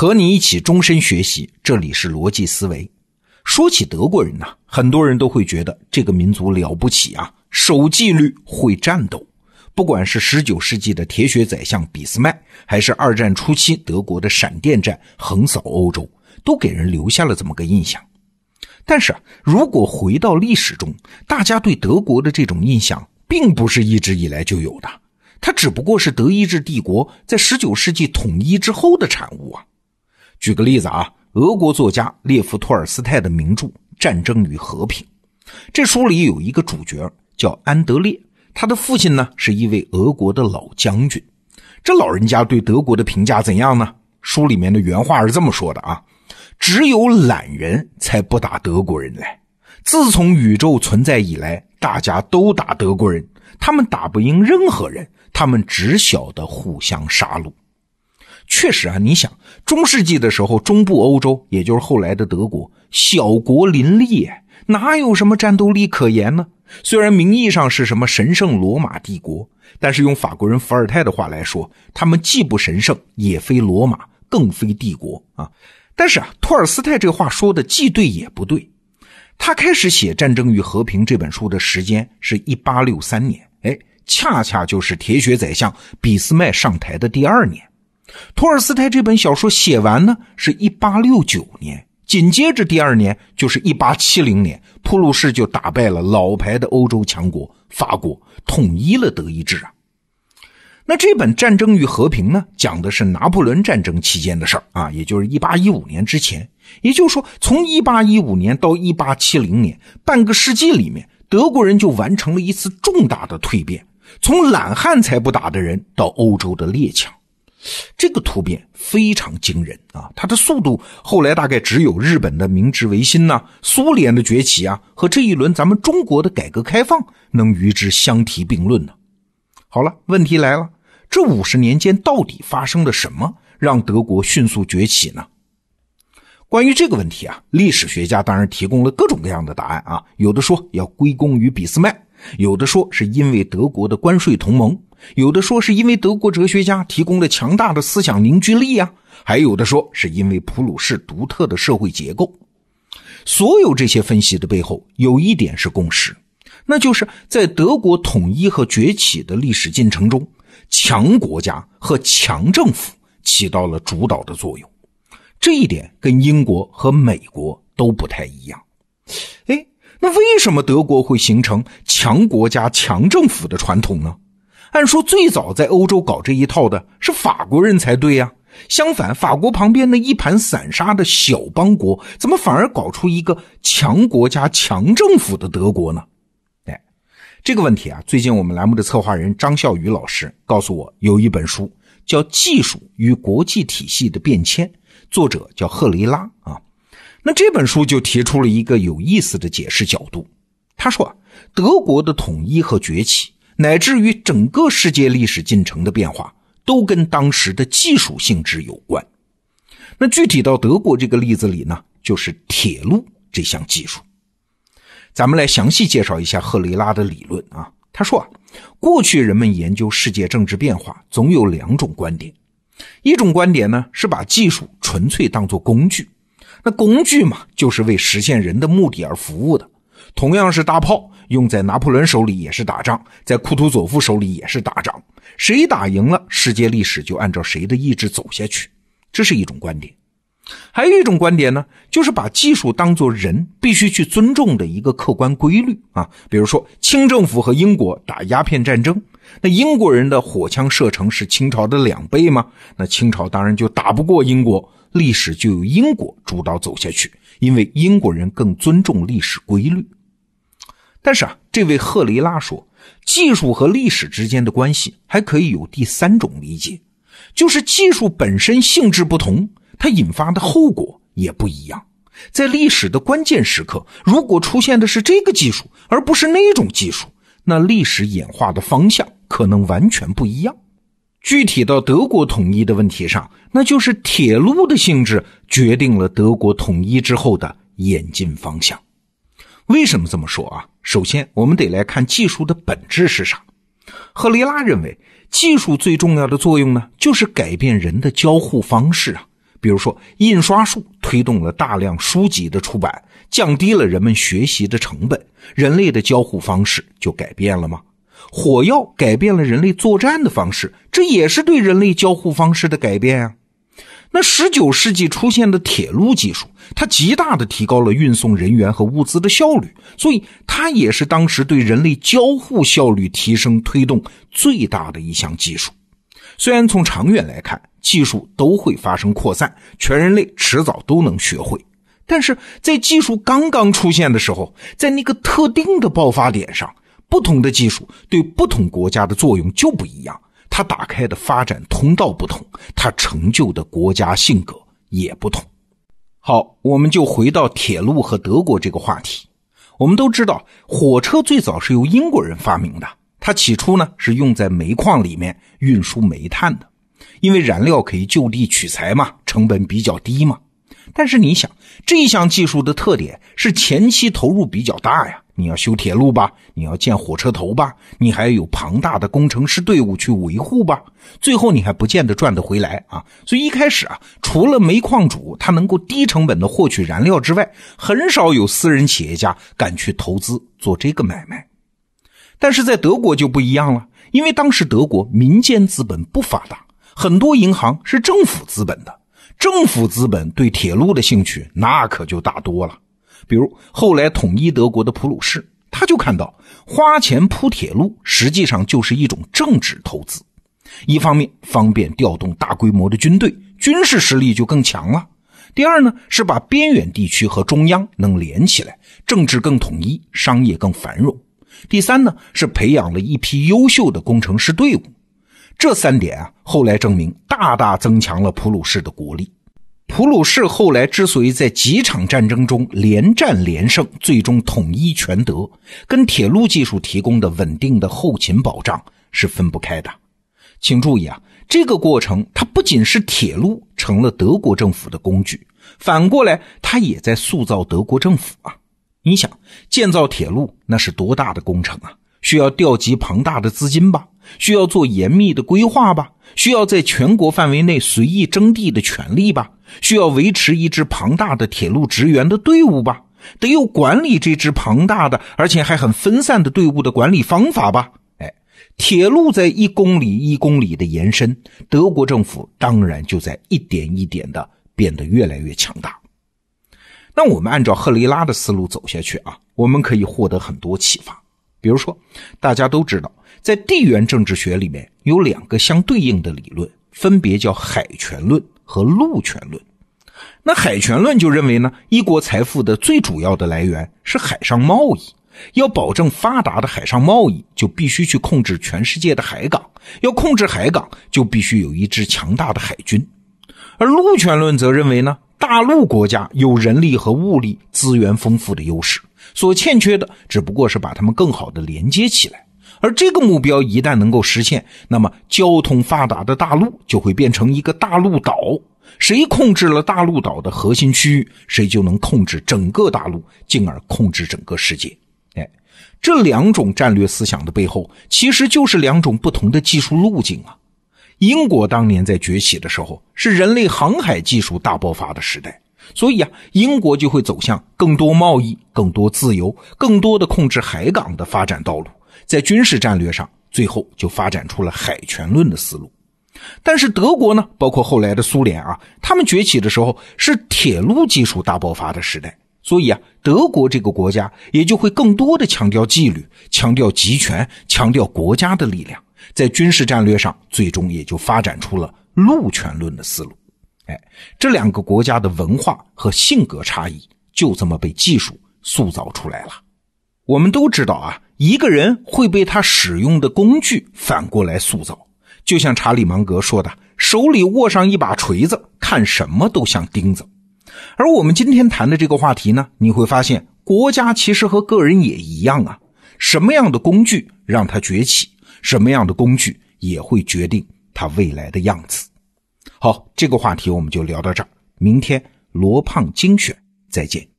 和你一起终身学习，这里是逻辑思维。说起德国人呢，很多人都会觉得这个民族了不起啊，守纪律，会战斗。不管是十九世纪的铁血宰相俾斯麦，还是二战初期德国的闪电战横扫欧洲，都给人留下了这么个印象。但是，如果回到历史中，大家对德国的这种印象，并不是一直以来就有的，它只不过是德意志帝国在十九世纪统一之后的产物啊。举个例子啊。俄国作家列夫·托尔斯泰的名著《战争与和平》，这书里有一个主角叫安德烈，他的父亲呢是一位俄国的老将军。这老人家对德国的评价怎样呢？书里面的原话是这么说的啊：“只有懒人才不打德国人来。自从宇宙存在以来，大家都打德国人，他们打不赢任何人，他们只晓得互相杀戮。”确实啊，你想中世纪的时候，中部欧洲，也就是后来的德国，小国林立，哪有什么战斗力可言呢？虽然名义上是什么神圣罗马帝国，但是用法国人伏尔泰的话来说，他们既不神圣，也非罗马，更非帝国啊。但是啊，托尔斯泰这话说的既对也不对。他开始写《战争与和平》这本书的时间是一八六三年，哎，恰恰就是铁血宰相俾斯麦上台的第二年。托尔斯泰这本小说写完呢，是一八六九年，紧接着第二年就是一八七零年，普鲁士就打败了老牌的欧洲强国法国，统一了德意志啊。那这本《战争与和平》呢，讲的是拿破仑战争期间的事儿啊，也就是一八一五年之前，也就是说，从一八一五年到一八七零年，半个世纪里面，德国人就完成了一次重大的蜕变，从懒汉才不打的人到欧洲的列强。这个突变非常惊人啊！它的速度后来大概只有日本的明治维新呐、苏联的崛起啊，和这一轮咱们中国的改革开放能与之相提并论呢。好了，问题来了，这五十年间到底发生了什么，让德国迅速崛起呢？关于这个问题啊，历史学家当然提供了各种各样的答案啊，有的说要归功于俾斯麦，有的说是因为德国的关税同盟。有的说是因为德国哲学家提供了强大的思想凝聚力呀，还有的说是因为普鲁士独特的社会结构。所有这些分析的背后有一点是共识，那就是在德国统一和崛起的历史进程中，强国家和强政府起到了主导的作用。这一点跟英国和美国都不太一样。哎，那为什么德国会形成强国家强政府的传统呢？按说最早在欧洲搞这一套的是法国人才对呀，相反，法国旁边那一盘散沙的小邦国，怎么反而搞出一个强国家强政府的德国呢？哎，这个问题啊，最近我们栏目的策划人张笑宇老师告诉我，有一本书叫《技术与国际体系的变迁》，作者叫赫雷拉啊。那这本书就提出了一个有意思的解释角度，他说啊，德国的统一和崛起。乃至于整个世界历史进程的变化，都跟当时的技术性质有关。那具体到德国这个例子里呢，就是铁路这项技术。咱们来详细介绍一下赫雷拉的理论啊。他说啊，过去人们研究世界政治变化，总有两种观点。一种观点呢，是把技术纯粹当作工具，那工具嘛，就是为实现人的目的而服务的。同样是大炮。用在拿破仑手里也是打仗，在库图佐夫手里也是打仗。谁打赢了，世界历史就按照谁的意志走下去。这是一种观点。还有一种观点呢，就是把技术当作人必须去尊重的一个客观规律啊。比如说，清政府和英国打鸦片战争，那英国人的火枪射程是清朝的两倍吗？那清朝当然就打不过英国，历史就由英国主导走下去，因为英国人更尊重历史规律。但是啊，这位赫雷拉说，技术和历史之间的关系还可以有第三种理解，就是技术本身性质不同，它引发的后果也不一样。在历史的关键时刻，如果出现的是这个技术，而不是那种技术，那历史演化的方向可能完全不一样。具体到德国统一的问题上，那就是铁路的性质决定了德国统一之后的演进方向。为什么这么说啊？首先，我们得来看技术的本质是啥。赫雷拉认为，技术最重要的作用呢，就是改变人的交互方式啊，比如说，印刷术推动了大量书籍的出版，降低了人们学习的成本，人类的交互方式就改变了吗？火药改变了人类作战的方式，这也是对人类交互方式的改变啊。那十九世纪出现的铁路技术，它极大的提高了运送人员和物资的效率，所以它也是当时对人类交互效率提升推动最大的一项技术。虽然从长远来看，技术都会发生扩散，全人类迟早都能学会，但是在技术刚刚出现的时候，在那个特定的爆发点上，不同的技术对不同国家的作用就不一样。它打开的发展通道不同，它成就的国家性格也不同。好，我们就回到铁路和德国这个话题。我们都知道，火车最早是由英国人发明的，它起初呢是用在煤矿里面运输煤炭的，因为燃料可以就地取材嘛，成本比较低嘛。但是你想，这项技术的特点是前期投入比较大呀。你要修铁路吧，你要建火车头吧，你还要有庞大的工程师队伍去维护吧，最后你还不见得赚得回来啊。所以一开始啊，除了煤矿主他能够低成本的获取燃料之外，很少有私人企业家敢去投资做这个买卖。但是在德国就不一样了，因为当时德国民间资本不发达，很多银行是政府资本的，政府资本对铁路的兴趣那可就大多了。比如后来统一德国的普鲁士，他就看到花钱铺铁路实际上就是一种政治投资，一方面方便调动大规模的军队，军事实力就更强了；第二呢是把边远地区和中央能连起来，政治更统一，商业更繁荣；第三呢是培养了一批优秀的工程师队伍。这三点啊，后来证明大大增强了普鲁士的国力。普鲁士后来之所以在几场战争中连战连胜，最终统一全德，跟铁路技术提供的稳定的后勤保障是分不开的。请注意啊，这个过程它不仅是铁路成了德国政府的工具，反过来它也在塑造德国政府啊。你想建造铁路那是多大的工程啊？需要调集庞大的资金吧？需要做严密的规划吧？需要在全国范围内随意征地的权利吧？需要维持一支庞大的铁路职员的队伍吧？得有管理这支庞大的而且还很分散的队伍的管理方法吧？哎，铁路在一公里一公里的延伸，德国政府当然就在一点一点的变得越来越强大。那我们按照赫雷拉的思路走下去啊，我们可以获得很多启发。比如说，大家都知道，在地缘政治学里面有两个相对应的理论，分别叫海权论和陆权论。那海权论就认为呢，一国财富的最主要的来源是海上贸易，要保证发达的海上贸易，就必须去控制全世界的海港，要控制海港，就必须有一支强大的海军。而陆权论则认为呢，大陆国家有人力和物力资源丰富的优势。所欠缺的只不过是把它们更好的连接起来，而这个目标一旦能够实现，那么交通发达的大陆就会变成一个大陆岛。谁控制了大陆岛的核心区域，谁就能控制整个大陆，进而控制整个世界。哎，这两种战略思想的背后，其实就是两种不同的技术路径啊。英国当年在崛起的时候，是人类航海技术大爆发的时代。所以啊，英国就会走向更多贸易、更多自由、更多的控制海港的发展道路。在军事战略上，最后就发展出了海权论的思路。但是德国呢，包括后来的苏联啊，他们崛起的时候是铁路技术大爆发的时代。所以啊，德国这个国家也就会更多的强调纪律、强调集权、强调国家的力量。在军事战略上，最终也就发展出了陆权论的思路。哎，这两个国家的文化和性格差异就这么被技术塑造出来了。我们都知道啊，一个人会被他使用的工具反过来塑造。就像查理芒格说的：“手里握上一把锤子，看什么都像钉子。”而我们今天谈的这个话题呢，你会发现，国家其实和个人也一样啊。什么样的工具让他崛起，什么样的工具也会决定他未来的样子。好，这个话题我们就聊到这儿。明天罗胖精选，再见。